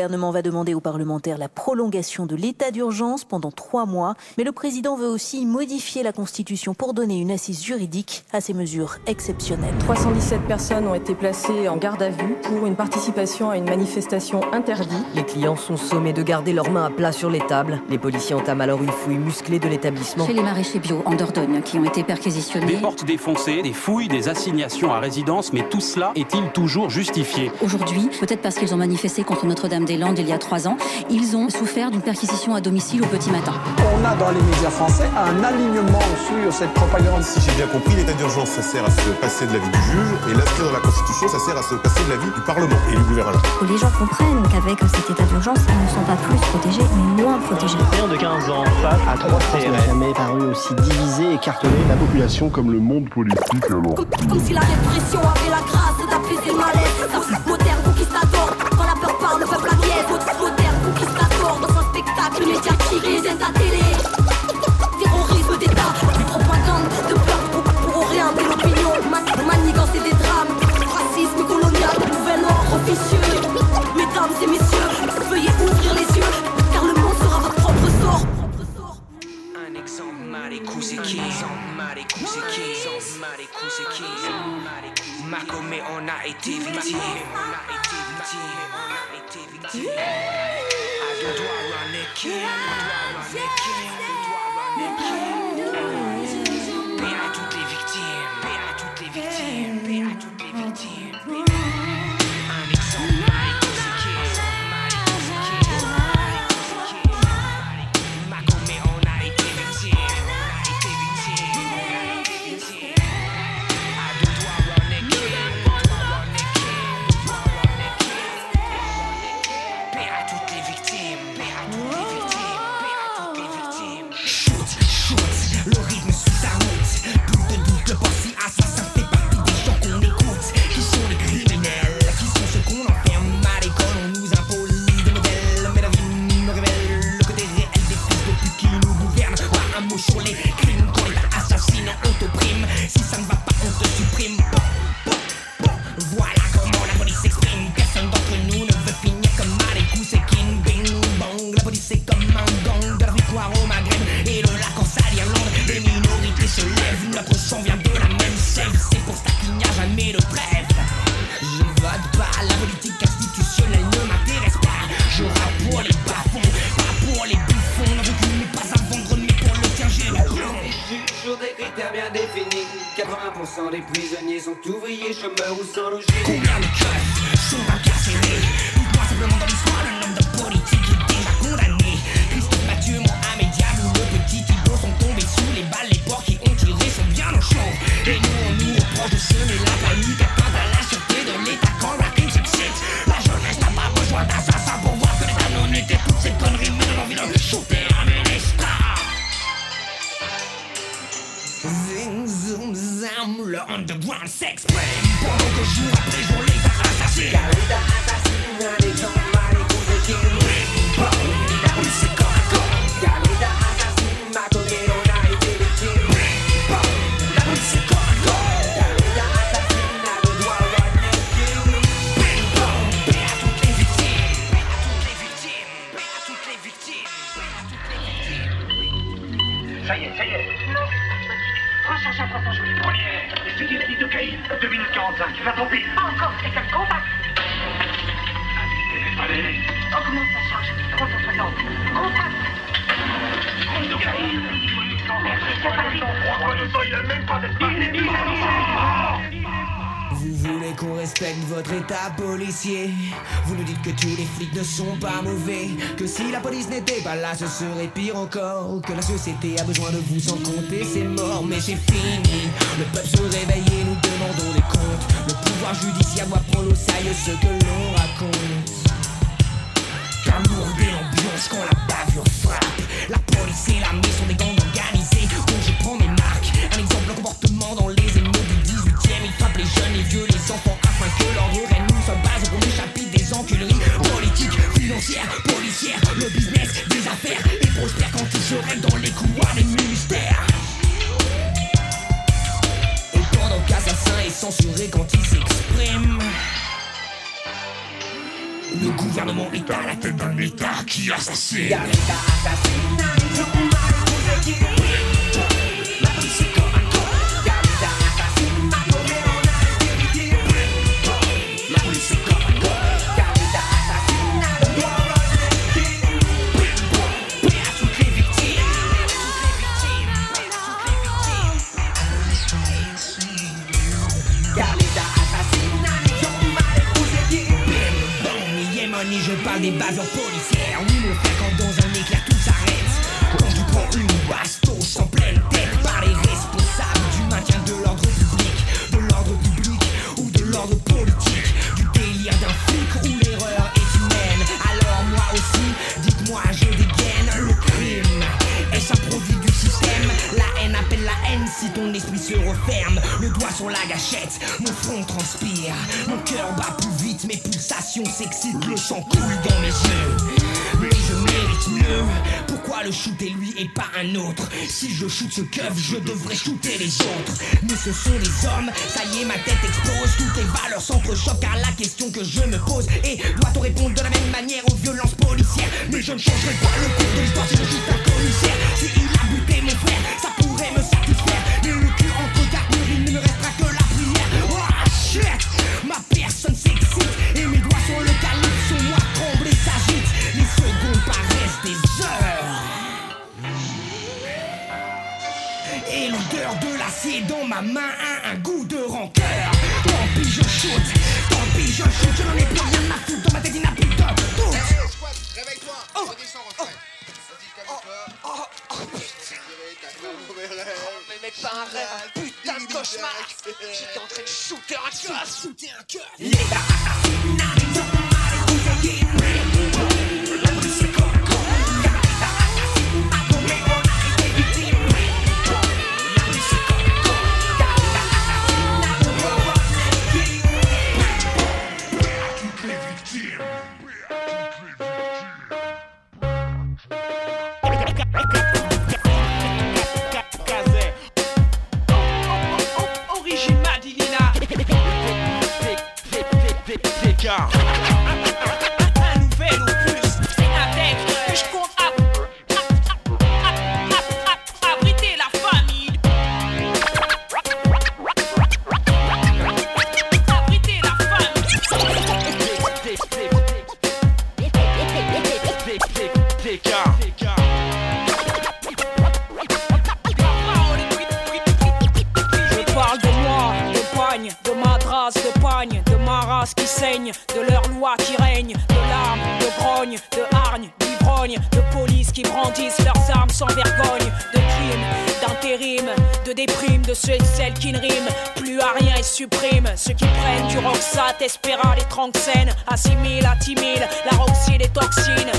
Le gouvernement va demander aux parlementaires la prolongation de l'état d'urgence pendant trois mois, mais le président veut aussi modifier la Constitution pour donner une assise juridique à ces mesures exceptionnelles. 317 personnes ont été placées en garde à vue pour une participation à une manifestation interdite. Les clients sont sommés de garder leurs mains à plat sur les tables. Les policiers entament alors une fouille musclée de l'établissement. Chez les maraîchers bio en Dordogne qui ont été perquisitionnés. Des portes défoncées, des fouilles, des assignations à résidence, mais tout cela est-il toujours justifié? Aujourd'hui, peut-être parce qu'ils ont manifesté contre Notre-Dame-des-Landes il y a trois ans, ils ont souffert d'une perquisition à domicile au petit matin. On a dans les médias français un alignement sur cette propagande. Si j'ai bien compris, l'état d'urgence, ça sert à se passer de l'avis du juge, et l'inscrire dans la Constitution, ça sert à se passer de l'avis du Parlement et du gouvernement. Les gens comprennent qu'avec cet état d'urgence, ils ne sont pas plus protégés, mais moins protégés. Rien de 15 ans face à trois CRS. n'a jamais paru aussi divisé, écartelé. La population comme le monde politique comme si la répression avait la grâce d'apaiser le malaise. Victime On a Notre sang vient de la même sève C'est pour ça qu'il n'y a jamais de trêve. Je vote pas La politique institutionnelle ne m'intéresse pas. Je rappe pour les bas-fonds Pas pour les bouffons La recul n'est pas à vendre Mais pour le tien j'ai le plomb Sur des critères bien définis. 80% des prisonniers sont ouvriers, chômeurs ou sans logis. Combien de keufs underground s'exprime Pendant que jour après jour l'État assassine L'État assassine un exemple, 2 minutes 45, va tomber. Encore quelqu'un de contact. Allez, allez. Augmente la charge. 360. Contact. Il même pas Vous voulez qu'on respecte votre état policier. Vous nous dites que tous les flics ne sont pas mauvais Que si la police n'était pas là ce serait pire encore Que la société a besoin de vous sans compter c'est mort mais c'est fini. Le peuple se réveille et nous demandons des comptes. Le pouvoir judiciaire doit prendre au sérieux ce que l'on raconte. Car lourder l'ambiance quand la bavure frappe. La police et l'armée sont des gangs organisés dont je prends mes marques. Un exemple, le comportement dans les les vieux, les enfants afin que l'ordre règne. Nous sommes base pour les chapitres des enculeries politiques, financières, policières. Le business des affaires et prospère quand ils se règlent dans les couloirs des ministères. Et pendant qu'assassin est censuré quand il s'exprime Le gouvernement est à la tête d'un État qui assassine. Des bavures policières. Oui, mon frère, quand dans un éclair tout s'arrête. Quand tu prends une bastos en pleine tête par les responsables du maintien de l'ordre public, de l'ordre public ou de l'ordre politique, du délire d'un flic où l'erreur est humaine. Alors moi aussi, dites-moi, je dégaine le crime. Est-ce un produit du système La haine appelle la haine si ton esprit se referme. Sur la gâchette, mon front transpire, mon cœur bat plus vite, mes pulsations s'excitent, le sang coule dans mes yeux. Mais je mérite mieux. Pourquoi le shooter lui et pas un autre? Si je shoot ce keuf, je devrais shooter les autres. Mais ce sont les hommes, ça y est, ma tête explose. Toutes les valeurs s'entrechoquent car la question que je me pose est doit-on répondre de la même manière aux violences policières? Mais je ne changerai pas le cours de l'histoire si je un commissaire. Ma main a un goût de rancœur. Tant pis, je shoot, tant pis, je shoot. Je n'en ai plus rien à foutre dans ma tête, il n'a plus de doute. Réveille-toi, Oh. redescends, refrain. Mais mec, pas un rêve, putain de cauchemar. J'étais en train de shooter un keuf. Shooter un keuf. Un de déprime, de ceux et celles qui ne riment plus à rien et suppriment ceux qui prennent du Roxat, Espéral et Tranxène, assimilent, attimilent la roxy des toxines,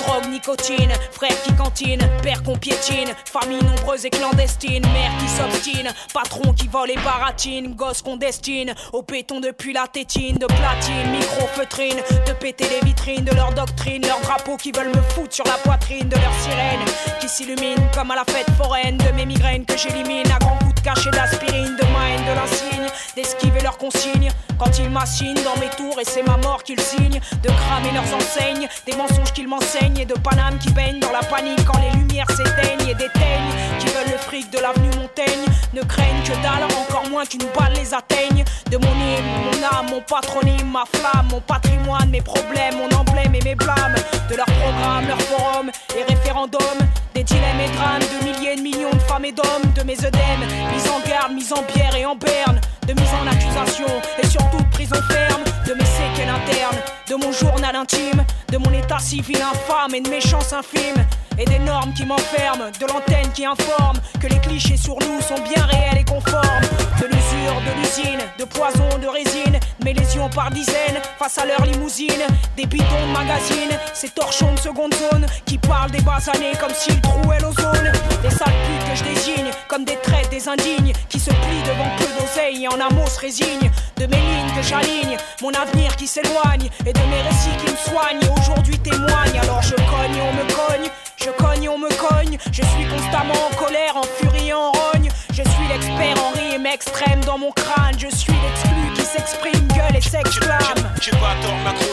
drogue, nicotine, frères qui cantinent, père qu'on piétine, famille nombreuse et clandestine, mère qui s'obstine, patron qui vole et baratine, gosse qu'on destine au péton depuis la tétine, de platine, micro feutrine, de péter les vitrines de leur doctrine, leurs drapeaux qui veulent me foutre sur la poitrine, de leur sirène qui s'illumine comme à la fête foraine, de mes migraines que j'élimine à grands coups de cachet d'aspirine, de ma haine, de l'insigne, d'esquiver leurs consignes quand ils m'assignent dans mes tours et c'est ma mort qu'ils signent, de cramer leurs enseignes, des mensonges qu'ils m'enseignent et de Paname qui baignent dans la panique quand les lumières s'éteignent et d'éteignent qui veulent le fric de l'avenue Montaigne, ne craignent que dalle, encore moins qu'une balle les atteigne, de mon hymne, mon âme, mon patronyme, ma flamme, mon patrimoine, mes problèmes, mon emblème et mes blâmes, de leur programme, leur forum et référendum, des dilemmes et drames, de milliers de millions de femmes et d'hommes, de mes œdèmes, mis en garde, mis en bière et en berne, de mise en accusation et surtout de prison ferme, de mes séquelles internes, de mon journal intime, de mon état civil infâme et de mes chances et des normes qui m'enferment, de l'antenne qui informe que les clichés sur nous sont bien réels et conformes, de l'usure, de l'usine, de poison, de résine, mes lésions par dizaines face à leur limousine, des bidons de magazine, ces torchons de seconde zone qui parlent des bas années comme s'ils trouaient l'ozone, des sales que je désigne comme des traites des indignes qui se plient devant peu d'oseille et un mot se résignent, de mes lignes que j'aligne, mon avenir qui s'éloigne et de mes récits qui me soignent aujourd'hui témoignent. Alors je cogne on me cogne, je cogne on me cogne, je suis constamment en colère, en furie en rogne. Je suis l'expert en rime extrême dans mon crâne. Je suis l'exclu qui s'exprime, gueule et s'exclame. De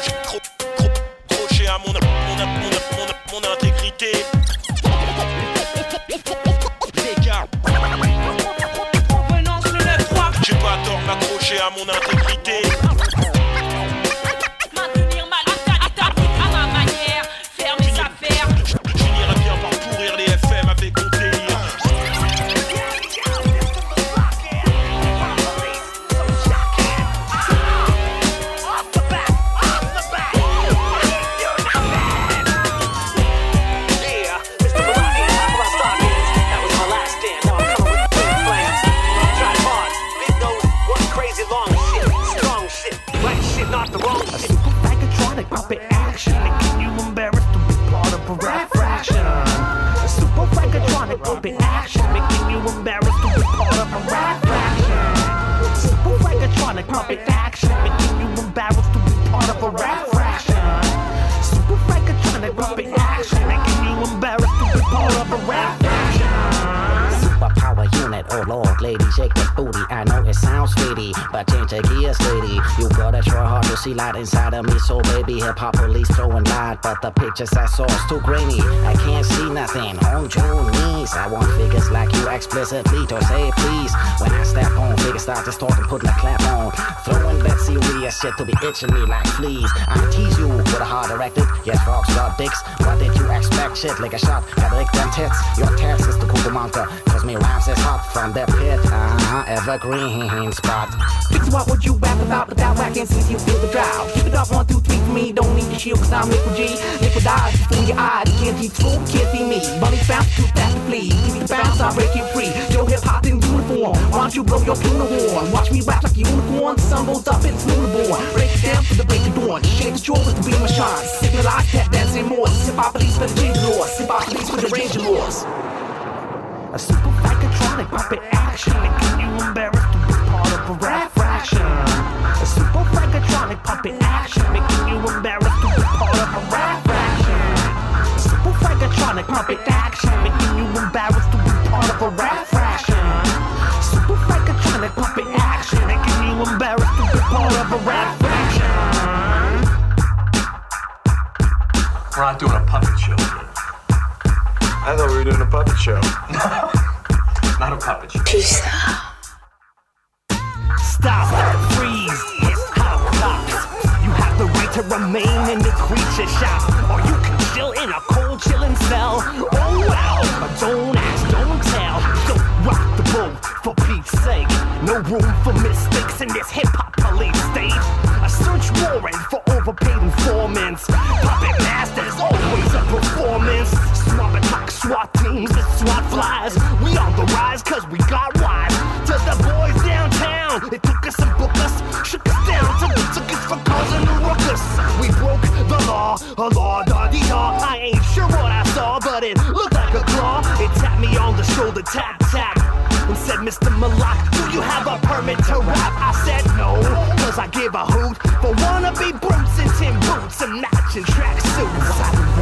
pictures I saw is too grainy. I can't see nothing on your knees. I want figures like you explicitly to say please. When I step on, figures start distorting, put a clap on, throwing that serious shit to be itching me like fleas. I tease you with a hard erected, yes, frogs got dicks. What did you expect? Shit like a shot at lick them tits. Your tits is to cool the cucamonga, cause me rhymes is hot from the pit. Uh-huh, evergreen spot. Fix what would you rap about without whacking since you feel the drought. Keep it up one, two, me. Don't need the shield cause I'm liquid G. Liquid eyes before your eyes. You can't teach school, can't see me. Bunny bounce too fast to flee. Give me the bounce, I'll break you free. Your hip hop in uniform. Why don't you blow your tuna horn? Watch me rap like a unicorn. Sun goes up and it's lunar born. Break it down for the break of dawn. Shake the jaw with the beam of shine. Signalize that dancing more. Hip hop police for the change laws. Hip hop police for the range laws. A super psychotronic puppet action making you embarrassed to be part of a rap fraction. A super psychotronic puppet action making you embarrassed to be part of a rap fraction. A super psychotronic puppet action making you embarrassed to be part of a rap fraction. Super psychotronic puppet action making you embarrassed to be part of a rap fraction. We're not doing a puppet show here. I thought we were doing a puppet show. Not a puppet show. Stop, freeze, to remain in the creature shop, or you can chill in a cold, chilling cell. Oh well, but don't ask, don't tell. Don't rock the boat, for Pete's sake. No room for mistakes in this hip hop police state. A search warrant for overpaid informants. Puppet masters, always a performance. Swapping like SWAT teams and SWAT flies. We on the rise cause we got wise. To the boys downtown, a law, da. I ain't sure what I saw, but it looked like a claw. It tapped me on the shoulder, tap, tap. And said, Mr. Malak, do you have a permit to rap? I said no, cause I give a hoot for wannabe brutes in tin boots and matching tracksuits.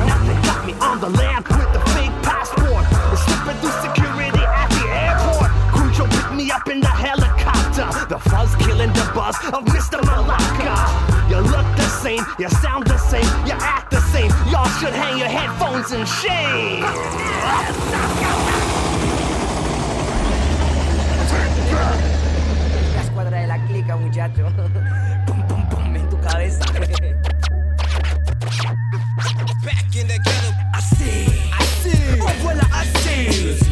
Nothing got me on the land with the fake passport. And slipping through security at the airport. Crucial picked me up in the helicopter. The fuzz killing the buzz of Mr. Malaka. You look the same, you sound hang your headphones in shame. La escuadra de la clica, muchacho. pum, pum, pum, en tu cabeza. Back in the ghetto. Assez, assez. En voilà assez. Le système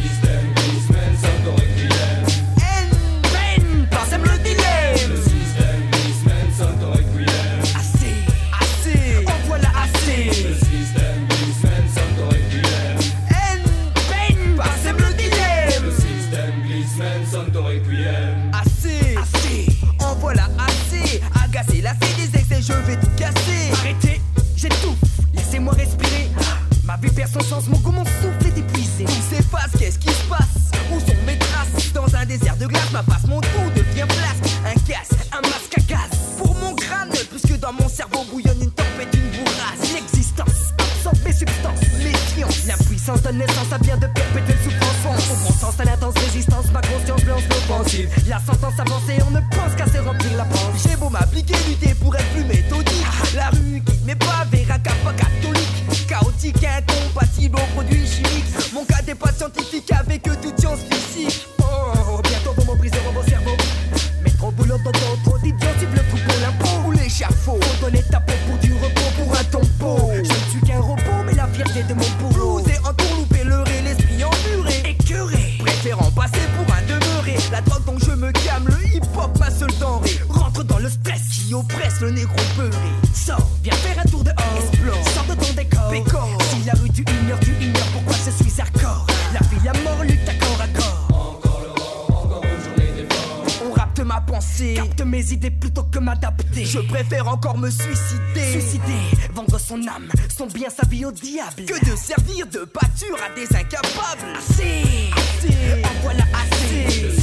goût, mon souffle est épuisé. Tout s'efface, qu'est-ce qui se passe Où sont mes traces? Dans un désert de glace, ma face, mon trou devient flasque. Un casque, un masque à gaz. Pour mon crâne, plus que dans mon cerveau bouillonne une tempête, une bourrasse. L'existence absorbe mes substances, méfiance. La puissance de naissance, ça vient de perpétuelle souffrance. Au bon sens, à l'intense résistance, ma conscience définitive. La sentence avancée, on ne pense qu'à se remplir la panse. J'ai beau m'appliquer, lutter dans le stress qui oppresse le négro beurré. Sors, viens faire un tour dehors. Explore, sors de ton décor. Pécor. Si la rue tu ignores, tu ignores pourquoi je suis hardcore. La fille à mort lutte à corps à corps. Encore le vent, encore une journée d'effort. On rapte ma pensée, capte mes idées plutôt que m'adapter. Je préfère encore me suicider. Suicider, vendre son âme, son bien, sa vie au diable. Que de servir de pâture à des incapables. Assez, assez, en voilà assez.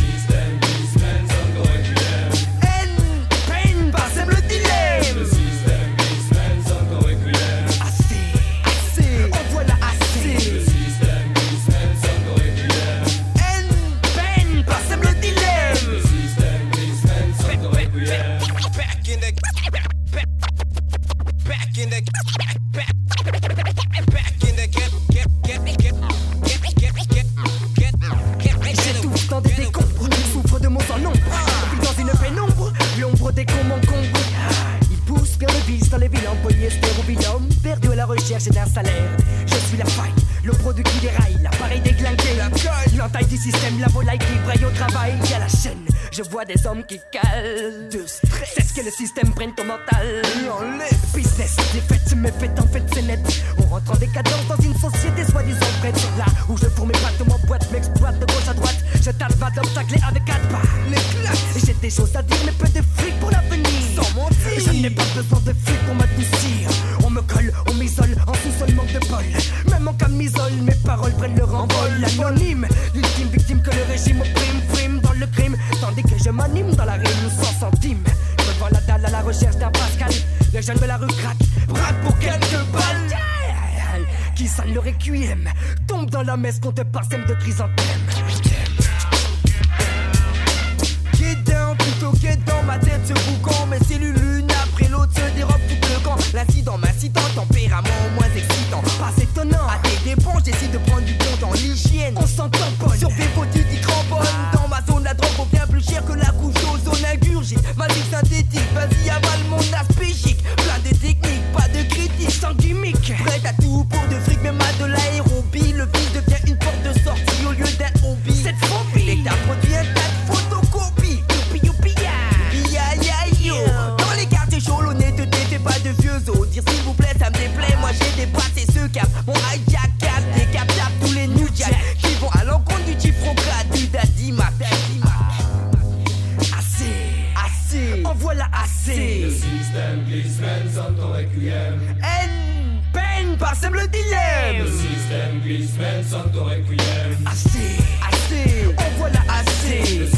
Qui sonne le requiem, tombe dans la messe qu'on te parsème de chrysanthème. Get down, plutôt get dans ma tête ce boucan Mes cellules l'une après l'autre se dérobent tout le camp. L'incident m'incitant, tempérament moins excitant. Pas étonnant, à tes dépens j'essaie de prendre du bon dans l'hygiène On s'entend pas, sur des tu dis cramponne Dans ma zone la drogue vaut bien plus cher que la couche d'ozone ingurgite Magique synthétique, vas-y avale mon chic. Plein de techniques, pas de critique, sans gimmick. À Le vice devient une porte de sortie au lieu d'un hobby. Cette phobie, l'État produit un tas de photocopies Youpi youpi ya, ya ya yo. Dans les quartiers chauds, l'honnêteté fait pas de vieux os. Dire s'il vous plaît, ça me déplaît, moi j'ai dépassé ce cap. Mon hijack cap, décaptable tous les new jacks Qui vont à l'encontre du typhrocrate, du daddy-mac Assez, assez, en voilà assez. Le système glisse, mène sonne ton requiem. Haine, peine, parsème le dilemme Santo Requiem. Assez, assez, en voilà assez.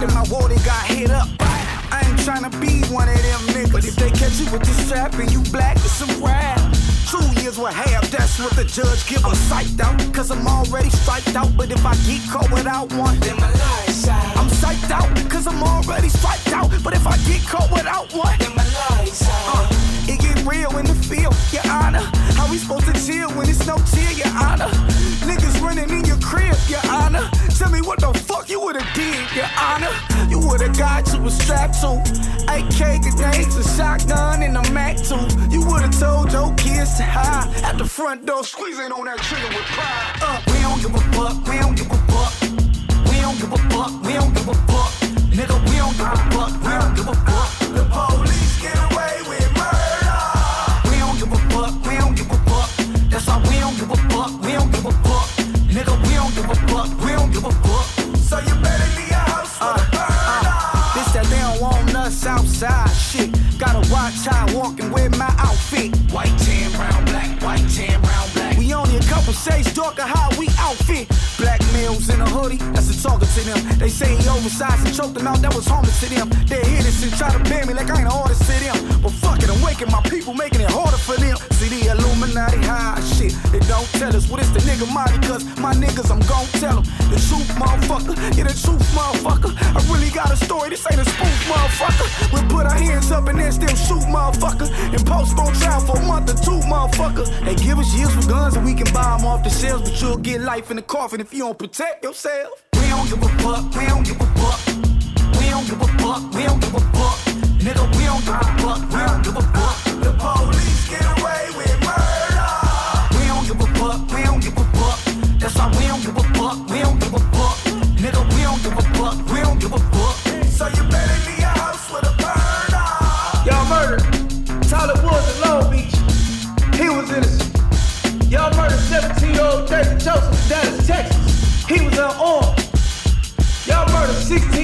Then my got hit up. I ain't tryna be one of them niggas. But if they catch you with this strap and you black, it's a rap. Two years with half, that's what the judge give a psyched out. Cause I'm already striped out. But if I get caught without one, then my life's out. I'm psyched out, cause I'm already striped out. But if I get caught without one, then my life's out. Uh, it get real in the field, your honor. How we supposed to chill when it's no chill, your honor? Niggas running in your crib, your honor. Tell me what the fuck you would've did, your honor. You the guy to was strapped to. AK grenades, a shotgun, and a Mac too. You would've told your kids to hide at the front door, squeezing on that trigger with pride. Uh, we don't give a fuck, we don't give a fuck. We don't give a fuck, we don't give a fuck. Nigga, we don't give a fuck, we don't give a fuck. Shades darker how we outfit. Black males in a hoodie, that's a talking to them. They say he oversized and choked them out, that was harmless to them. They hit us and try to ban me like I ain't an artist to them. But fuck it, I'm waking my people, making it harder for them. See the Illuminati high shit. They don't tell us what it's the nigga mighty, cause my niggas, I'm gon' tell them. The truth, motherfucker. Yeah, the truth, motherfucker. I really got a story, this ain't a spoof, motherfucker. We put our hands up and then still shoot, motherfucker. And postpone trial for a month or two, motherfucker. They give us years for guns and we can buy them off the shelves, but you'll get life in the coffin if you don't protect yourself. We don't give a fuck, we don't give a fuck. We don't give a fuck, we don't give a fuck. Nigga, we don't give a fuck, we don't give a fuck. The police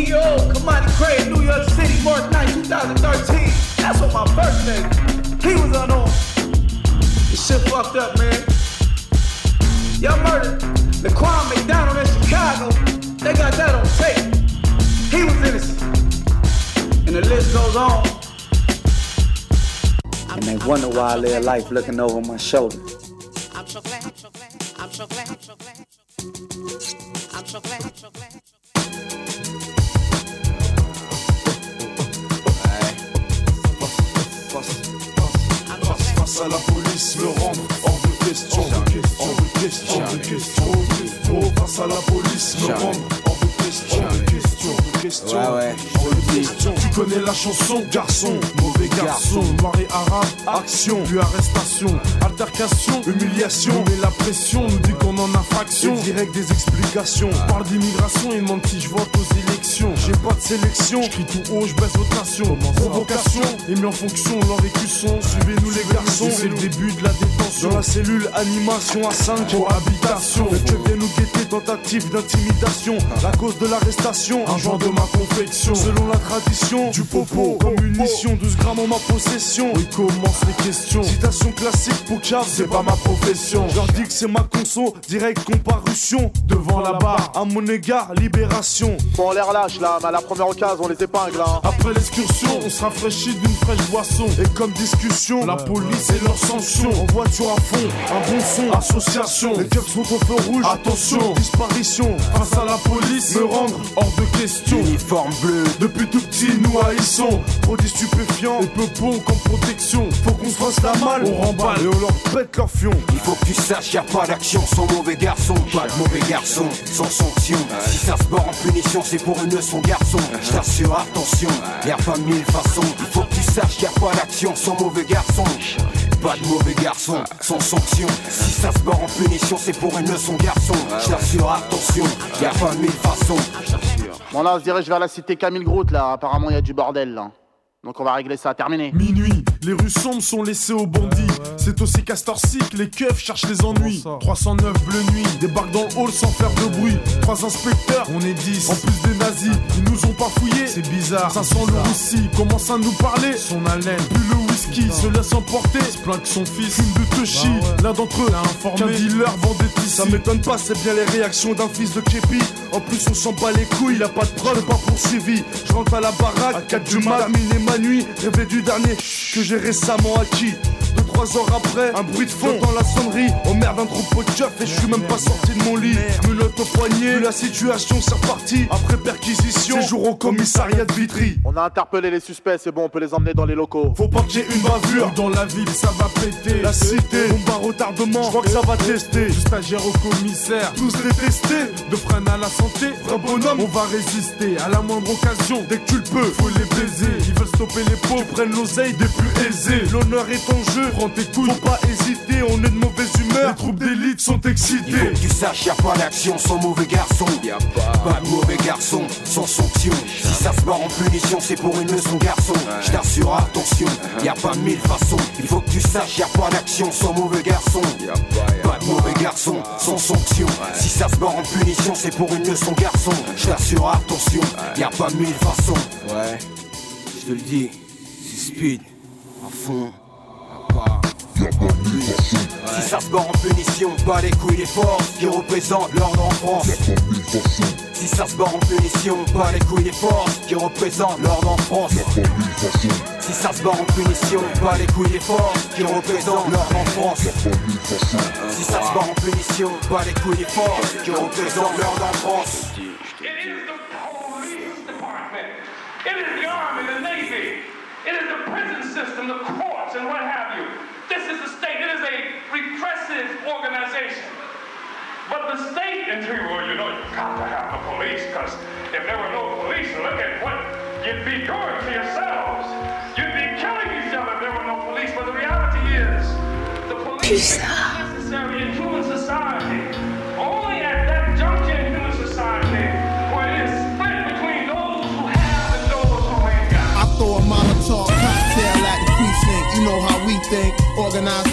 16 year old Kamani Craig New York City, March 9, 2013. That's on my birthday. He was unarmed. This shit fucked up, man. Y'all murdered Laquan McDonald in Chicago. They got that on tape. He was innocent. And the list goes on. And they wonder why I live life looking over my shoulder. I'm so glad, so glad, I'm so glad, so glad. I'm so glad, so glad. Face à la police, me rendre hors de question. Hors de question, hors de question, hors de question. Face à la police, me rendre hors de question. Hors de question, hors de question. Ouais, ouais. Hors de question. Tu connais la chanson, garçon, mauvais garçon. Noir et arabe, action, puis arrestation. Altercation, humiliation. Mais la pression nous dit qu'on en a fraction. Et direct des explications. Parle d'immigration et demande si je vote aux élections. J'ai pas de sélection, je crie tout haut, je baisse votre nation. Provocation, et mis en fonction leur écusson. Suivez-nous les garçons, c'est le début de la détention. Dans la cellule, animation à 5 cohabitation. Mais tu viens nous guetter, tentative d'intimidation. La cause de l'arrestation, un genre de ma confection. Selon la tradition, du popo, comme munition, 12 grammes en ma possession. Oui, commence les questions. Citation classique pour Charles, c'est pas ma profession. Je leur dis que c'est ma conso, direct comparution. Devant la barre, à mon égard, libération. Bon, on les relâche là, mais à la première occasion, on les épingle. Hein. Après l'excursion, on se rafraîchit d'une fraîche boisson. Et comme discussion, la police et leur sanction. En voiture à fond, un bon son, association. Les keufs sont au feu rouge, attention, disparition. Face à la police, me rendre hors de question. Uniforme bleu. Depuis tout petit, nous haïssons. Produits stupéfiants et peu bon comme protection. Faut qu'on se fasse la malle, on remballe et on leur pète leur fion. Il faut que tu saches, y a pas d'action sans mauvais garçon. Pas de mauvais garçon sans sanction. Si ça se barre en punition, c'est pour une leçon garçon. Je t'assure, attention, y a pas mille façons. Il faut que tu saches, y a pas d'action sans mauvais garçon. Pas de mauvais garçon sans sanction. Si ça se barre en punition, c'est pour une leçon garçon. Je t'assure, attention, y a pas mille façons. Bon, là, on se dirige vers la cité Camille Groot, là. Apparemment, il y a du bordel, là. Donc, on va régler ça. Terminé. Minuit, les rues sombres sont laissées aux bandits. C'est aussi Castorcic, les keufs cherchent les ennuis. 309 bleu nuit, débarque dans le hall sans faire de bruit. Trois inspecteurs, on est 10. En plus des nazis, ils nous ont pas fouillés. C'est bizarre. 500 le Russie, commence à nous parler. Son haleine, le whisky, se laisse emporter. Se plaint que son fils fume de Toshi. L'un d'entre eux, qu'un dealer vendait. Ça m'étonne pas, c'est bien les réactions d'un fils de Kepi. En plus, on s'en bat les couilles, il a pas de preuve, pas poursuivi. Je rentre à la baraque, à 4 du mat, terminé ma nuit. Rêver du dernier que j'ai récemment acquis. Trois heures après, un bruit de fond dans la sonnerie. Oh merde, un troupeau de keufs et je suis même pas sorti de mon lit. Je me note au poignet, la situation c'est reparti. Après perquisition, séjour au commissariat de Vitry. On a interpellé les suspects, c'est bon, on peut les emmener dans les locaux. Faut pas qu'il y ait une bavure dans la ville, ça va péter. La cité, bombe à retardement, je crois que ça va tester. Du stagiaire au commissaire, tous détestés. De frein à la santé, vrai bonhomme, on va résister. À la moindre occasion, dès que tu le peux, faut les baiser. Ils veulent stopper les pauvres, prennent l'oseille des plus aisés. L'honneur est en jeu, prends tes couilles, faut pas hésiter, on est de mauvaise humeur. Les troupes d'élite sont Il faut que tu saches, y a pas d'action sans mauvais garçon. pas. de mauvais garçon sans sanction. Si ça se barre en punition, c'est pour une leçon garçon. Je t'assure, attention, y a pas mille façons. Il faut que tu saches, y a pas d'action sans mauvais garçon. Pas de mauvais garçon sans sanction. Si ça se barre en punition, c'est pour une leçon garçon. Je t'assure, attention, y a pas mille façons. Ouais, je te le dis, c'est speed, à fond, pas. Si ça se barre en punition, pas les couilles des forces qui représentent l'ordre en France. Si ça se barre en punition, pas les couilles des forces qui représentent l'ordre en France. Si ça se barre en punition, pas les couilles des forces qui représentent l'ordre en France. Si ça se barre en punition, pas les couilles des forces qui représentent l'ordre en France. It is the Army, the Navy. It is the prison system, the courts, and what have you. Repressive organization. But the state, and you, well, you know, you've got to have the police, because if there were no police, look at what you'd be doing to yourselves. You'd be killing each other if there were no police. But the reality is, the police is necessary in human society. Only at that juncture in human society where it is split between those who have and those who ain't got. I throw a Molotov cocktail at the precinct. You know how we think. Organize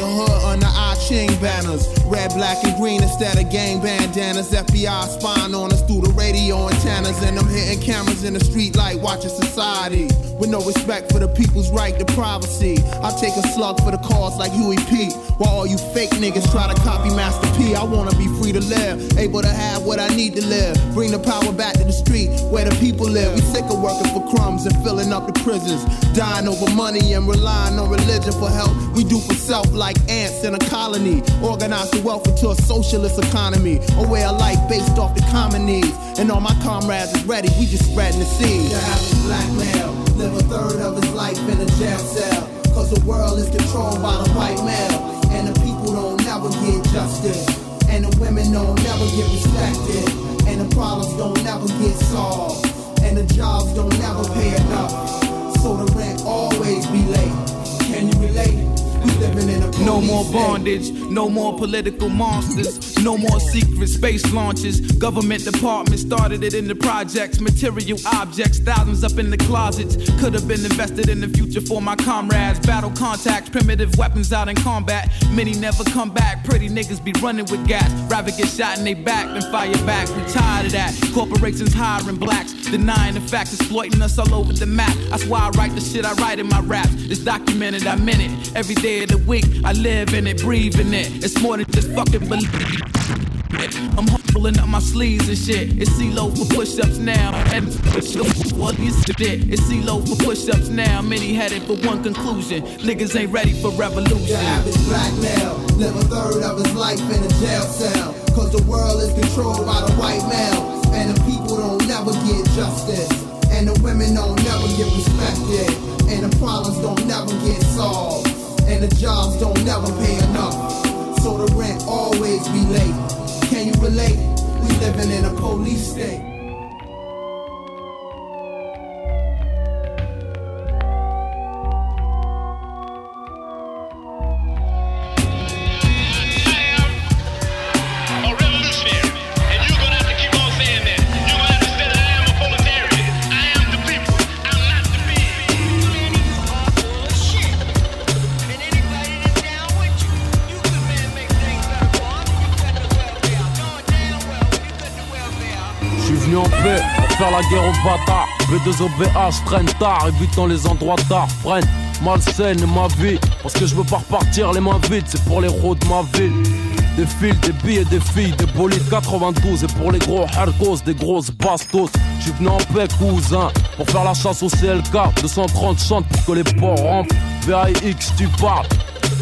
banners. Red, black, and green instead of gang bandanas. FBI spying on us through the radio antennas. And I'm hitting cameras in the street like watching society. With no respect for the people's right to privacy. I take a slug for the cause like Huey P. While all you fake niggas try to copy Master P. I wanna be free to live. Able to have what I need to live. Bring the power back to the street where the people live. We sick of working for crumbs and filling up the prisons. Dying over money and relying on religion for help. We do for self like ants in a colony. Organize the wealth into a socialist economy. A way of life based off the common needs. And all my comrades is ready, we just spreading the seed. The average black male live a third of his life in a jail cell. Cause the world is controlled by the white male. And the people don't never get justice. And the women don't never get respected. And the problems don't never get solved. And the jobs don't never pay enough. So the rent always be late. Can you relate? No more bondage, no more political monsters, no more secret space launches. Government departments started it in the projects, material objects, thousands up in the closets. Could have been invested in the future for my comrades. Battle contacts, primitive weapons out in combat. Many never come back. Pretty niggas be running with gas. Rather get shot in they back than fire back. We tired of that. Corporations hiring blacks, denying the facts, exploiting us all over the map. That's why I write the shit I write in my raps. It's documented, I'm in it. Every day of the week, I live in it, breathe in it. It's more than just fucking believe. I'm pulling up my sleeves and shit. It's CeeLo for push-ups now. And what is it? It's CeeLo for push-ups now. Many headed for one conclusion. Niggas ain't ready for revolution. The average black male live a third of his life in a jail cell. Cause the world is controlled by the white male. And the people don't never get justice. And the women don't never get respected. And the problems don't never get solved. And the jobs don't never pay enough. So the rent always be late. Can you relate? We living in a police state. Guerre aux bâtards. B2OBH traîne tard, évitant les endroits tard. Freine, malsaine ma vie. Parce que je veux pas repartir les mains vides, c'est pour les routes de ma ville. Des fils, des billets, des filles, des bolides 92. Et pour les gros harkos, des grosses bastos. Je suis venu en paix, cousin, pour faire la chasse au CLK. 230 chantes pour que les porcs rentrent. VAX, tu parles.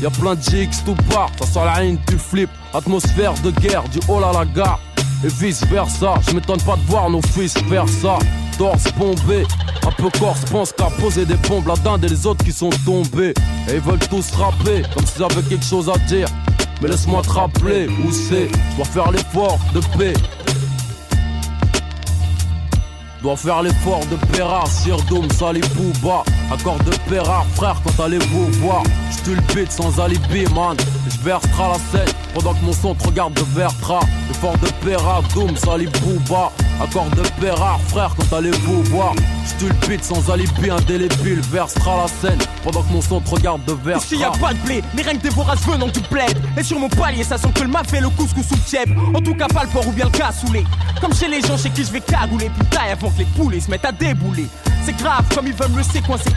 Y'a plein de GX tout part, ça sent la haine, tu flippes. Atmosphère de guerre, du haut à la gare. Et vice versa, je m'étonne pas de voir nos fils faire ça. Torse bombé, un peu corse pense qu'à poser des bombes la dinde et les autres qui sont tombés. Et ils veulent tous rapper, comme s'ils avaient quelque chose à dire. Mais laisse-moi te rappeler où c'est, dois faire l'effort de paix. Dois faire l'effort de Pérard, Sir Doom, Sali Booba Accord de Pérard, frère, quand allez-vous voir J'tulpite sans alibi, man. J'versera la scène pendant que mon son te regarde de Vertra L'effort de Pérard, Doom, Sali Booba Accord de Pérard, frère, quand allez-vous voir J'tulpite sans alibi, indélébile. Versera la scène pendant que mon son te regarde de Vertra Ici y a pas de blé, les règnes des voraces venant du bled. Et sur mon palier ça sent que le fait le couscous sous le tiep En tout cas pas le porc ou bien le cassoulet Comme chez les gens chez qui je vais cagouler Putain avant que les poulets se mettent à débouler. C'est grave comme ils veulent me séquencer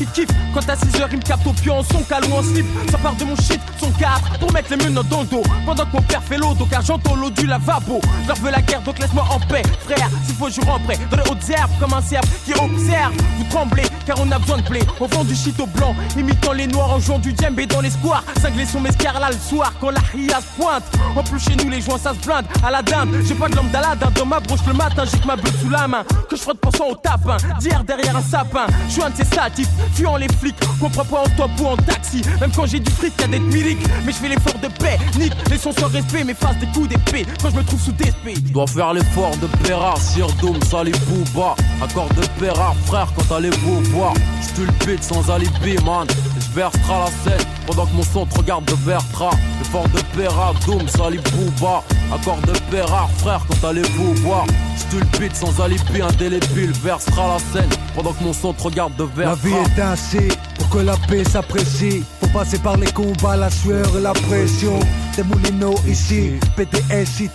Ils kiffent quand à 6h ils me captent au pied en son calou en slip. Ça part de mon shit, son cadre Pour mettre les menottes dans le dos. Pendant que mon père fait l'eau car j'entends l'eau du lavabo. Je leur veux la guerre donc laisse-moi en paix Frère, s'il faut je prêt. Dans les hautes herbes comme un cerf qui observe. Vous tremblez car on a besoin de blé. On vend du shit au blanc Imitant les noirs en jouant du djembé dans les squares. Cinglés son mescar le soir quand la ria se pointe. En plus chez nous les joints ça se blinde. À la dinde, j'ai pas de l'homme d'Aladin. Dans ma broche le matin j'ai que ma bulle sous la main. Que je frotte son au tapin. D'hier derrière un sapin. Je suis un de ces satifs, fuyant les flics. Comprends pas en top ou en taxi. Même quand j'ai du fric, y'a des miliques. Mais je fais l'effort de paix. Nique, les sons sans respect, mais face des coups d'épée. Quand je me trouve sous DSP. Dois faire l'effort de Pérard, Sir Doom, Sali Booba. Accord de Pérard, frère, quand allez-vous voir? J'tulpite sans alibi, man. J'versera la scène pendant que mon son te regarde de Vertra. L'effort de Pérard, Doom, Sali Booba. Accord de Pérard, frère, quand allez-vous voir J'tulpite sans alibi, indélébile. Versera la scène pendant que mon son te regarde de Vertra. La vie est ainsi, pour que la paix s'apprécie. Faut passer par les combats, la sueur et la pression. Des moulineaux ici, PTSIT.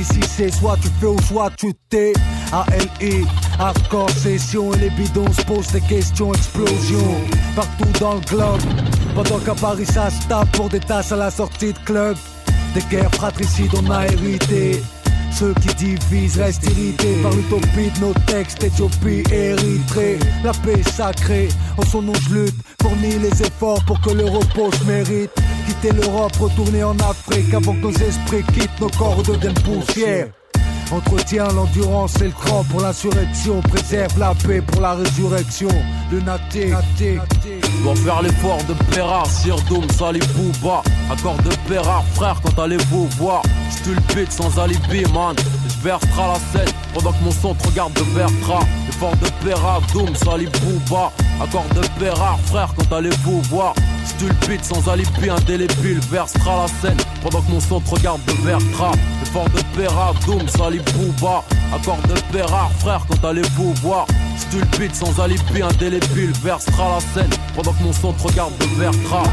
Ici c'est soit tu fais ou soit tu t'es. ALI, hardcore session et les bidons se posent des questions, explosion. Partout dans le globe, pendant qu'à Paris ça se tape pour des tasses à la sortie de club. Des guerres fratricides on a hérité. Ceux qui divisent restent irrités par l'utopie de nos textes, Éthiopie, Érythrée. La paix sacrée, en son nom je lutte, fournis les efforts pour que le repos se mérite. Quitter l'Europe, retourner en Afrique avant que nos esprits quittent nos corps deviennent poussière. Entretient l'endurance et le cran pour l'insurrection. Préserve la paix pour la résurrection. Lunatique. Dois faire l'effort de Pérard, Sir Doom, Sali Booba. Accord de Pérard, frère, quand allez-vous voir? J'tulpite sans alibi, man. J'versera la scène pendant que mon son te regarde de Vertra. L'effort de Pérard, Doom, Sali Booba. Accord de Pérard, frère, quand allez-vous voir? J'tulpite sans alibi, indélébile. Versera la scène pendant que mon te regarde de Vertra. L'effort de Pérard, Doom, Sali Booba. Accord de Pérard, frère, quand allez-vous voir J'tulpite sans alibi, indélébile. Versera la scène pendant que mon te regarde de Vertra.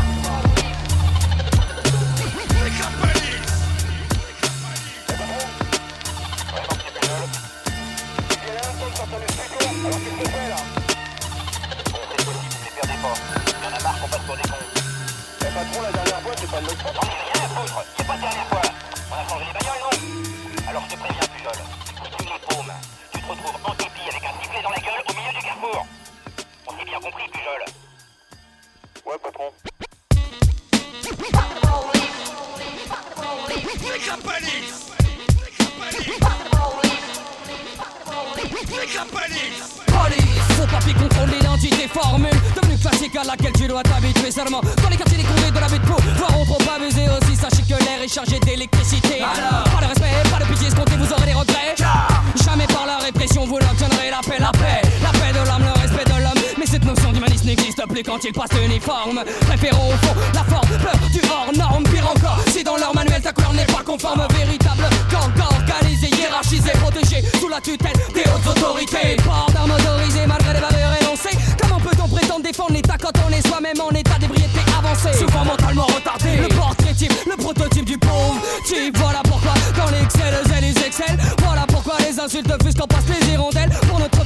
Hautes autorités d'armes autorisées malgré les valeurs énoncées. Comment peut-on prétendre défendre l'état quand on est soi-même en état d'ébriété avancée? Souvent mentalement retardé. Le portrait type, le prototype du pauvre type. Voilà pourquoi dans l'excel, les excellent Voilà pourquoi les insultes fusent quand passent les hirondelles Pour notre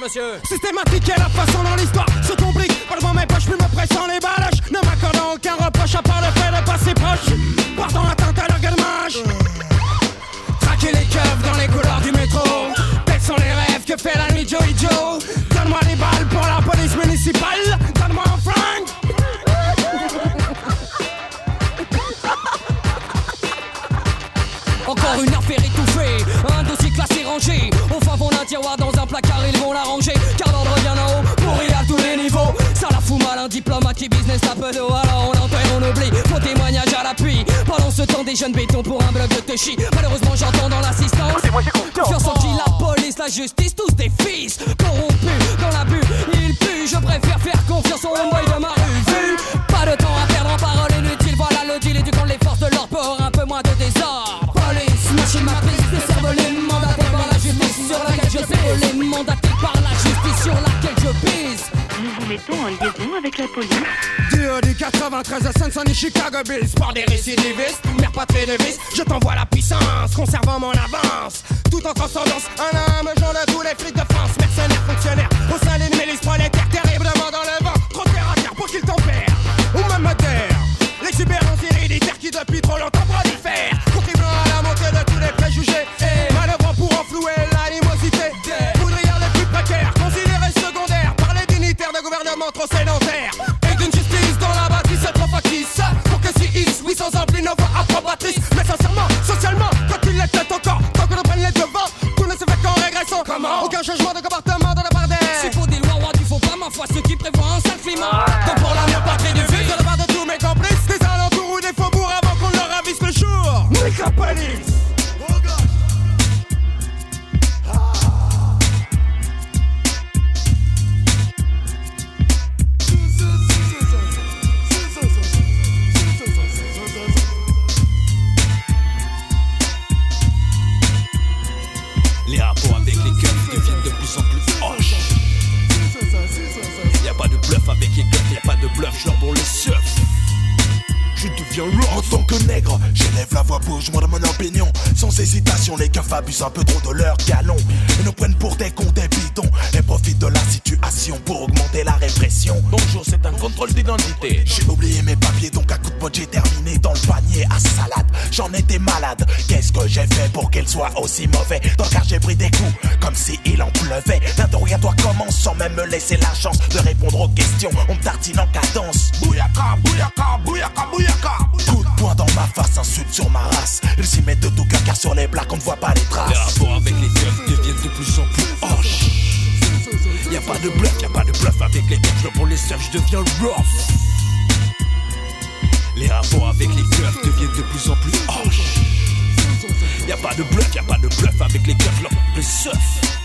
monsieur. Systématique et la façon dont l'histoire se complique. Pas devant mes poches, plus me pressant les baloches. Ne m'accordant aucun reproche à part le fait de passer proche. Portant atteinte à leur galmage. Traquer les keufs dans les couloirs du métro. Tels sont les rêves que fait la nuit Joey Joe. Donne-moi des balles pour la police municipale. Donne-moi un flingue. Encore une affaire étouffée, un dossier classé rangé. Au fond d'un tiroir dans un placard, ils vont la ranger. Car l'ordre vient d'en haut, pourri à tous les niveaux. Ça la fout mal, un diplomate qui business peu d'eau. Alors on enterre, on oublie. Mon témoignage à l'appui. Pendant ce temps, des jeunes bétons pour un bloc de touchy. Malheureusement, j'entends dans l'assistance. Confiance en qui la police, la justice, tous des fils corrompus dans la bulle. Ils puent, je préfère faire confiance au homeboy de ma En liaison avec la police. Du 93 à Cincinnati, Chicago Bills, pour des récidivistes, mère patrie de vice, je t'envoie la puissance, conservant mon avance, tout en transcendance, un pas de bluff, y a pas de bluff avec les leur bourre les seufs, je deviens rough. Les rapports avec les keufs deviennent de plus en plus proches. Y a pas de bluff, y a pas de bluff avec les keufs, leur les seufs.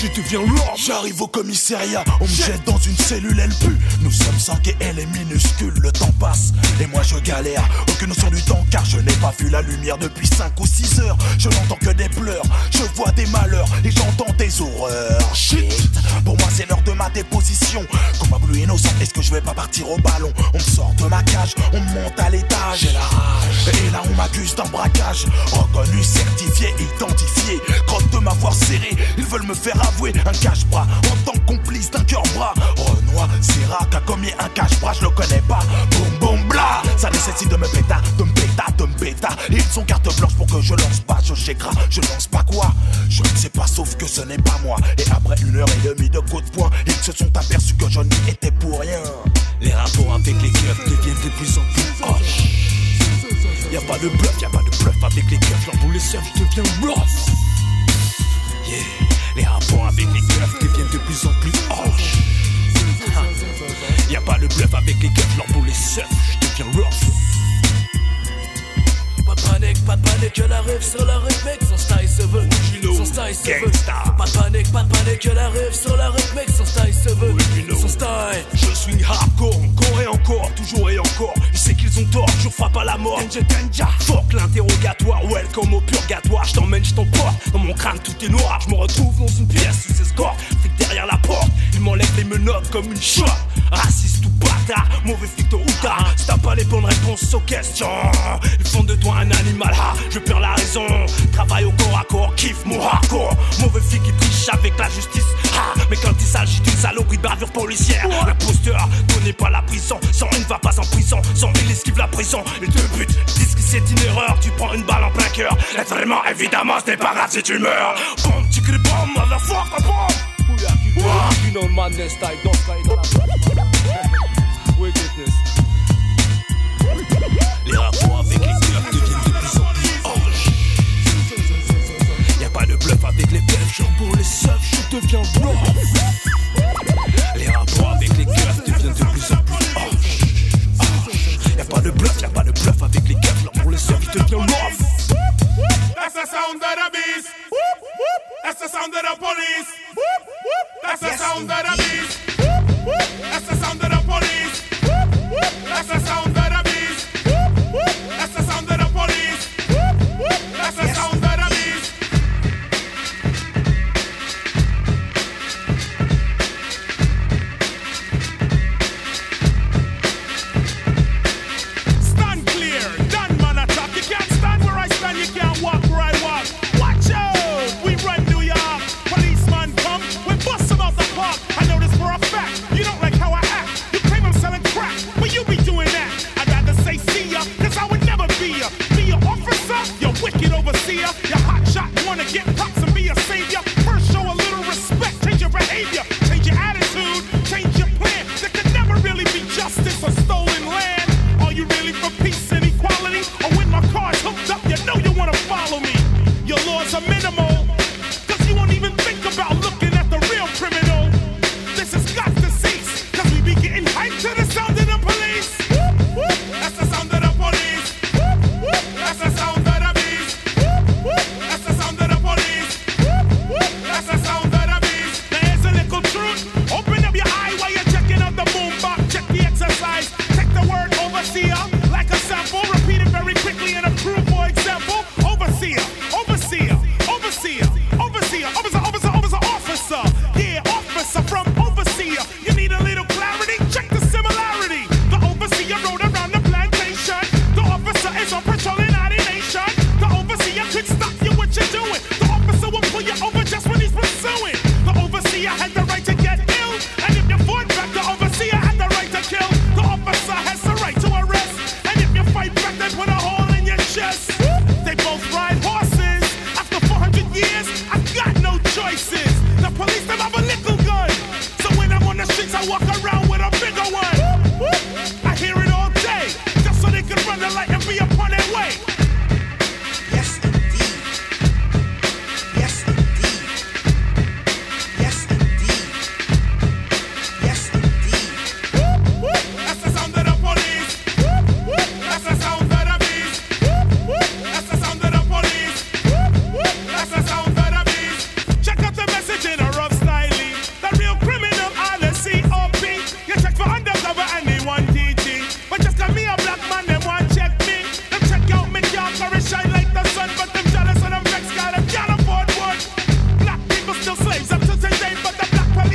Je deviens lourd. J'arrive au commissariat, on me jette dans une cellule, elle pue. Nous sommes 5 et elle est minuscule, le temps passe. Et moi je galère, aucune notion du temps car je n'ai pas vu la lumière depuis 5 ou 6 heures. Je n'entends que des pleurs, je vois des malheurs et j'entends des horreurs. Shit, pour moi c'est l'heure de ma déposition. Comme bleu innocent, est-ce que je vais pas partir au ballon? On me sort de ma cage, on me monte à l'étage. J'ai la rage. Et là on m'accuse d'un braquage. Reconnu, certifié, identifié. Crotte de m'avoir serré, ils veulent me faire un cache-bras en tant que complice d'un cœur bras. Renoir, Sirac a commis un cache-bras, je le connais pas. Boum boum bla, ça nécessite de me péta, de me péta, de me péta. Ils sont carte blanche pour que je lance pas, je chécra, je lance pas quoi. Je ne sais pas sauf que ce n'est pas moi. Et après une heure et demie de coups de poing, ils se sont aperçus que je n'y étais pour rien. Les rapports avec les keufs deviennent de plus en plus proches. Y a pas de bluff, y a pas de bluff avec les keufs, leur seufs, je deviens rough. Yeah, les rapports avec les keufs deviennent de plus en plus proches. Ha. Y a pas de bluff avec les keufs, leur bourre les seufs, je deviens rough panique, pas de panique, elle arrive sur la rythmique, son style se veut, son style se veut. Pas de panique, pas de panique, elle arrive sur la rythmique, son style se veut, son style. Je suis hardcore, encore et encore, toujours et encore. Je sais qu'ils ont tort, je frappe à la mort. Danger, danger. Fuck l'interrogatoire, welcome au purgatoire. Je t'emmène, je t'emporte. Dans mon crâne, tout est noir. Je me retrouve dans une pièce sous escorte. Flic derrière la porte, ils m'enlèvent les menottes comme une chope. Raciste ou bâtard, mauvais flic de Outa. Ah les bonnes réponses aux questions. Ils font de toi un animal, ha, je perds la raison. Travaille au corps à corps, kiffe mon hardcore. Mauvais fille qui triche avec la justice, ha. Mais quand il s'agit d'une saloperie de bavure policière, ouais. la pas la prison. Sans il ne va pas en prison, sans il esquive la prison. Et deux buts, disent que c'est une erreur, tu prends une balle en plein cœur. Et vraiment, évidemment, ce pas grave si tu meurs. Bombe, tu crie bombe, motherfucker, bombe. Ouais. Jure pour les seufs, je deviens blanc. Les rapports avec les keufs deviennent de plus en plus hanches. Oh, oh. Ah. Y'a pas de bluff, y'a pas de bluff avec les keufs. Là pour les seufs, je deviens love. That's the sound of the beast. That's the sound of the police. That's the sound of the beast. That's the sound of the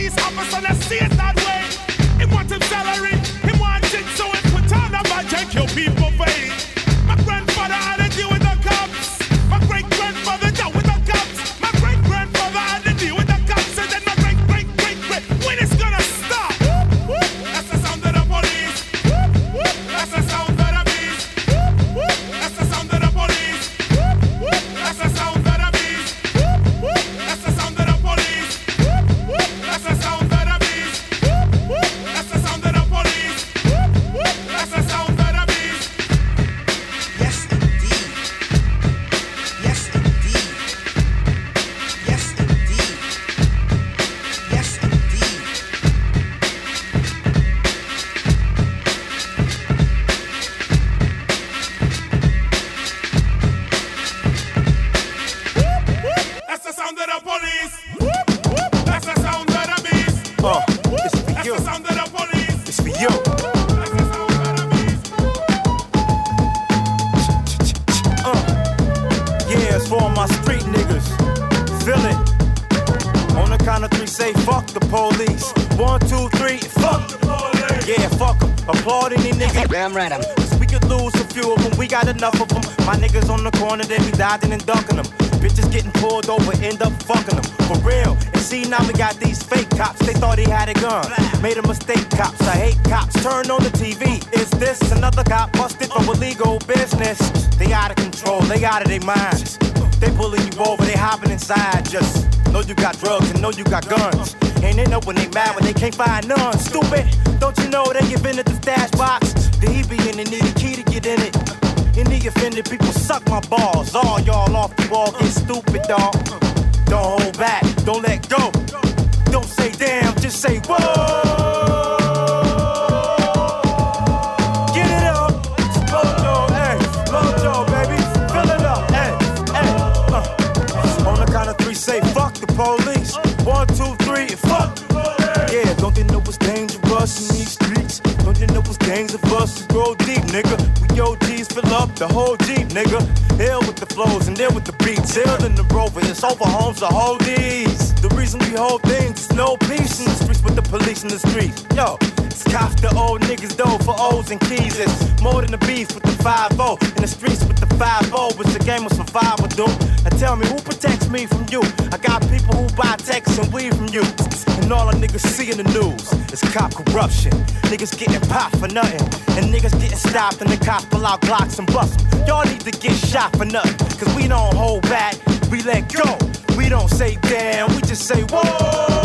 police officer that see it that way. He want him salary, He want it so him put on a check your people face. And ducking them. Bitches getting pulled over, end up fucking them. For real. And see, now we got these fake cops. They thought he had a gun. Made a mistake, cops. I hate cops. Turn on the TV. Is this another cop busted for illegal business? They out of control, they out of their minds. They pulling you over, they hopping inside. Just know you got drugs and know you got guns. And they know when they mad when they can't find none. Stupid, don't you know they give in at the stash box? The he be in and need a key to get in it. Any offended people suck my balls. All y'all off the wall get stupid, dog. Mm. Don't hold back, don't let go. Don't say damn, just say whoa. Say fuck the police. One, two, three, fuck. Yeah, don't they know it's dangerous in these streets? Don't you know it's dangerous to go deep, nigga? The whole Jeep, nigga. Ill with the flows and ill with the beats. Ill in the rover, it's over homes hold these. The reason we hold things is no peace in the streets with the police in the streets. Yo, it's cops the old niggas though for O's and keys. It's more than the beef with the 5 In the streets with the 5 It's a game of survival, dude. Now tell me who protects me from you? I got people who buy texts and weed from you. And all the niggas see in the news is cop corruption. Niggas getting popped for nothing. And niggas getting stopped and the cops pull out Glocks and bust. Y'all need to get shot for nothing. Cause we don't hold back, we let go. We don't say damn, we just say whoa.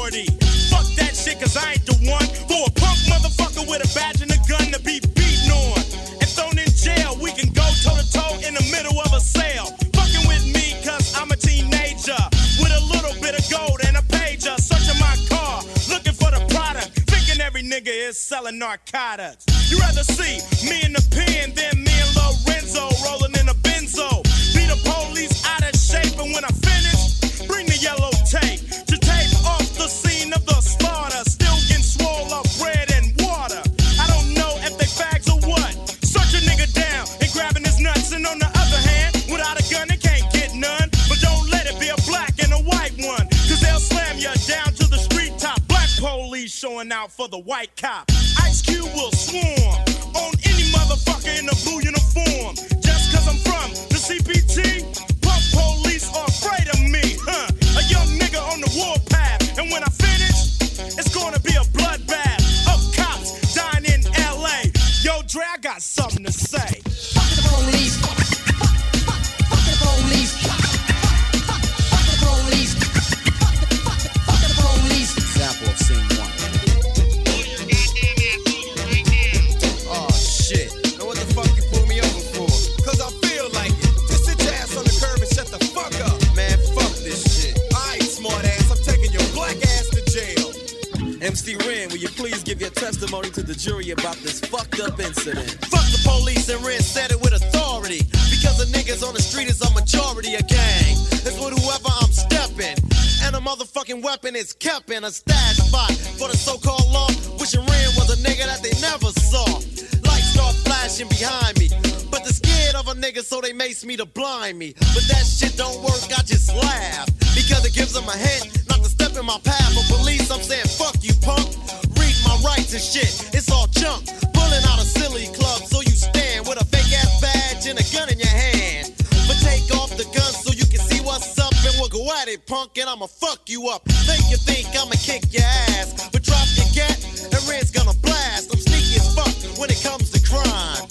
Cause I ain't the one for a punk motherfucker with a badge and a gun to be beaten on. And thrown in jail, we can go toe to toe in the middle of a sale. Fucking with me cause I'm a teenager. With a little bit of gold and a pager. Searching my car, looking for the product. Thinking every nigga is selling narcotics. You rather see me in the pen than me and Lorenzo rolling in a benzo. Be the police out of shape, and when I finish, bring the yellow tape to tape off the scene of the slaughter. Showing out for the white cop. Ice Cube will swarm on any motherfucker in a blue uniform. Just cause I'm from the CPT, pump police are afraid of me, huh? A young nigga on the warpath, and when I finish, it's gonna be a bloodbath of cops dying in LA. Yo, Dre, I got something MC Ren, will you please give your testimony to the jury about this fucked up incident? Fuck the police and Ren said it with authority. Because the niggas on the street is a majority of gang. It's with whoever I'm stepping. And a motherfucking weapon is kept in a stash spot for the so-called law. Wishing Ren was a nigga that they never saw. Lights start flashing behind me. But they're scared of a nigga, so they mace me to blind me. But that shit don't work, I just laugh. Because it gives them a hint in my path. But police, I'm saying, fuck you, punk. Read my rights and shit, it's all junk. Pulling out a silly club, so you stand with a fake ass badge and a gun in your hand. But take off the gun so you can see what's up, and we'll go at it, punk, and I'ma fuck you up. Think you think I'ma kick your ass, but drop your gat and Red's gonna blast. I'm sneaky as fuck when it comes to crime.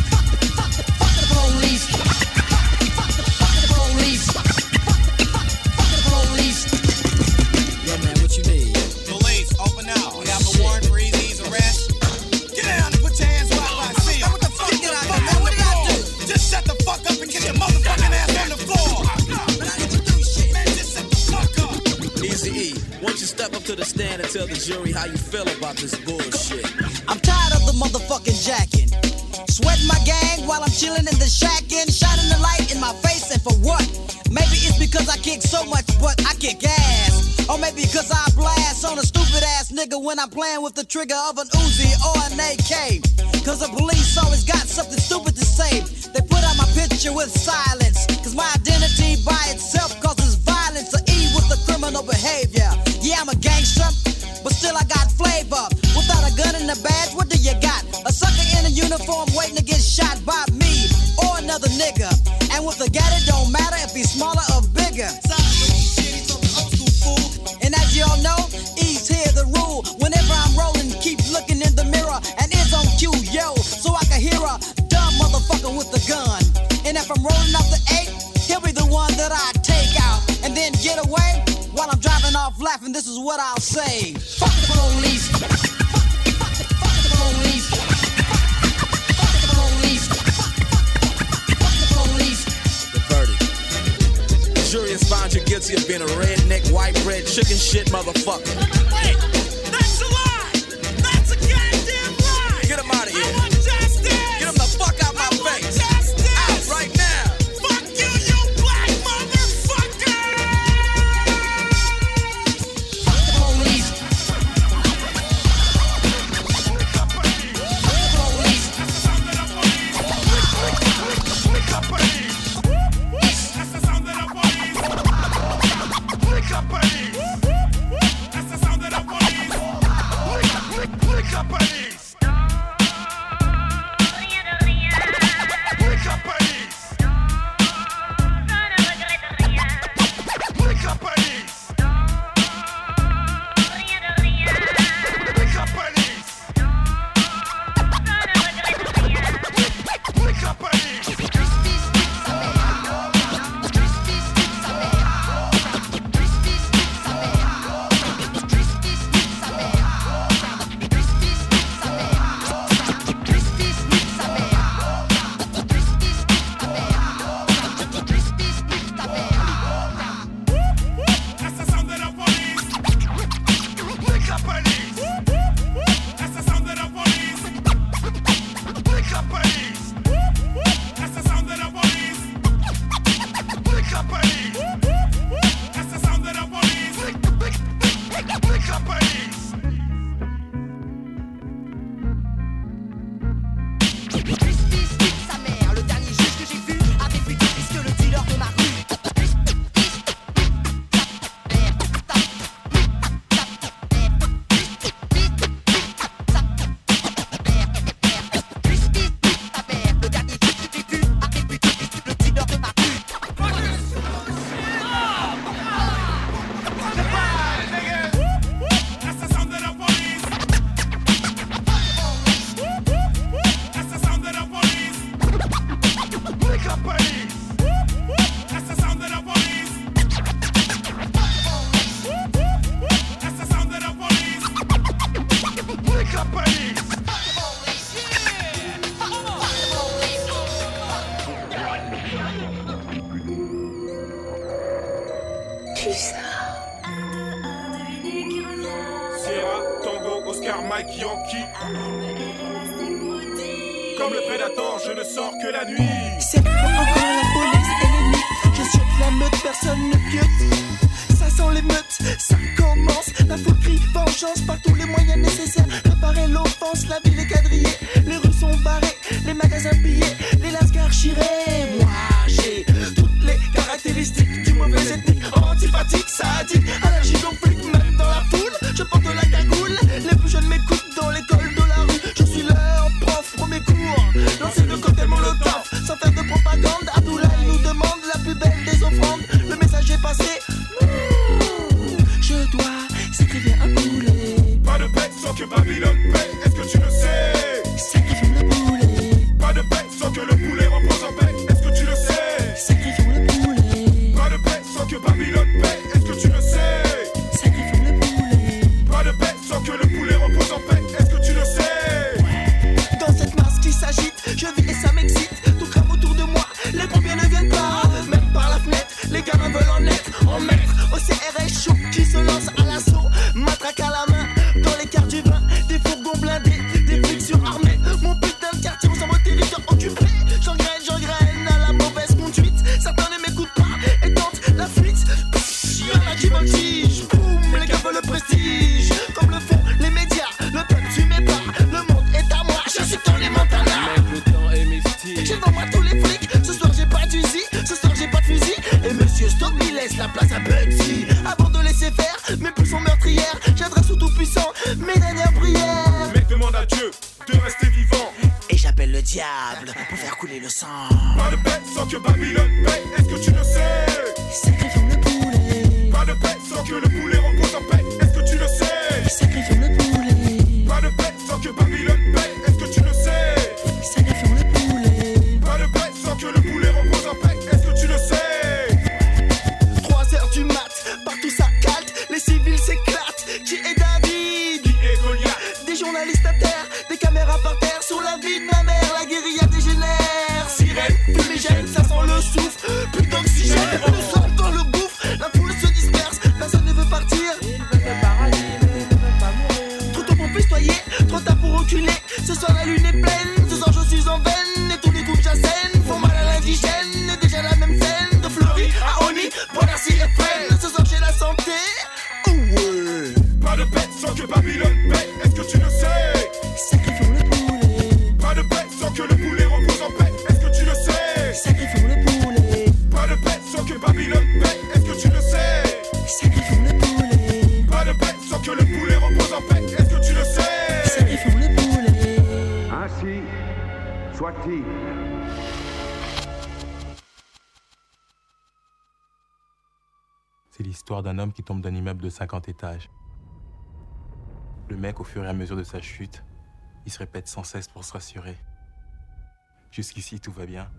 To the stand and tell the jury how you feel about this bullshit? I'm tired of the motherfucking jacking. Sweating my gang while I'm chilling in the shack and shining the light in my face, and for what? Maybe it's because I kick so much, but I kick ass. Or maybe because I blast on a stupid ass nigga when I'm playing with the trigger of an Uzi or an AK. Cause the police always got something stupid to say. They put out my picture with silence. Cause my identity by itself uniform waiting to get shot by me or another nigga. And with a gat, it don't matter if he's smaller or bigger. And as y'all know, E's here the rule. Whenever I'm rolling, keep looking in the mirror and it's on cue, yo, so I can hear a dumb motherfucker with a gun. And if I'm rolling up the eight, he'll be the one that I take out and then get away while I'm driving off laughing. This is what I'll say: Fuck the police. Fuck, fuck, Fuck the police. Jury you guilty of being a redneck, white bread, chicken shit motherfucker. Wait, Comme le prédateur, je ne sors que la nuit. Cette fois encore la police ennemie. Je suis la meute, personne ne piote. Ça sent l'émeute, ça commence. La foule crie vengeance par tous les moyens nécessaires. Préparer l'offense, la ville est quadrillée. Les rues sont barrées, les magasins pillés, les lascars chirés. Moi j'ai toutes les caractéristiques du mauvais ethnique. Antipathique, sadique, allergique au flic, même de rester vivant. Et j'appelle le diable pour faire couler le sang. Pas de paix sans que Babylone paye, est-ce que tu le sais? Sacrifions le poulet. Pas de paix sans que le poulet repose en paix, est-ce que tu le sais? Sacrifions le poulet. Pas de paix sans que Babylone paye, est-ce Le mec, au fur et à mesure de sa chute, il se répète sans cesse pour se rassurer. Jusqu'ici, tout va bien.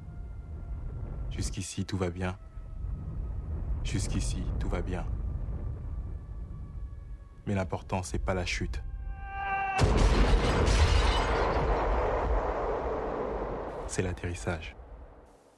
Jusqu'ici, tout va bien. Jusqu'ici, tout va bien. Mais l'important, c'est pas la chute. C'est l'atterrissage.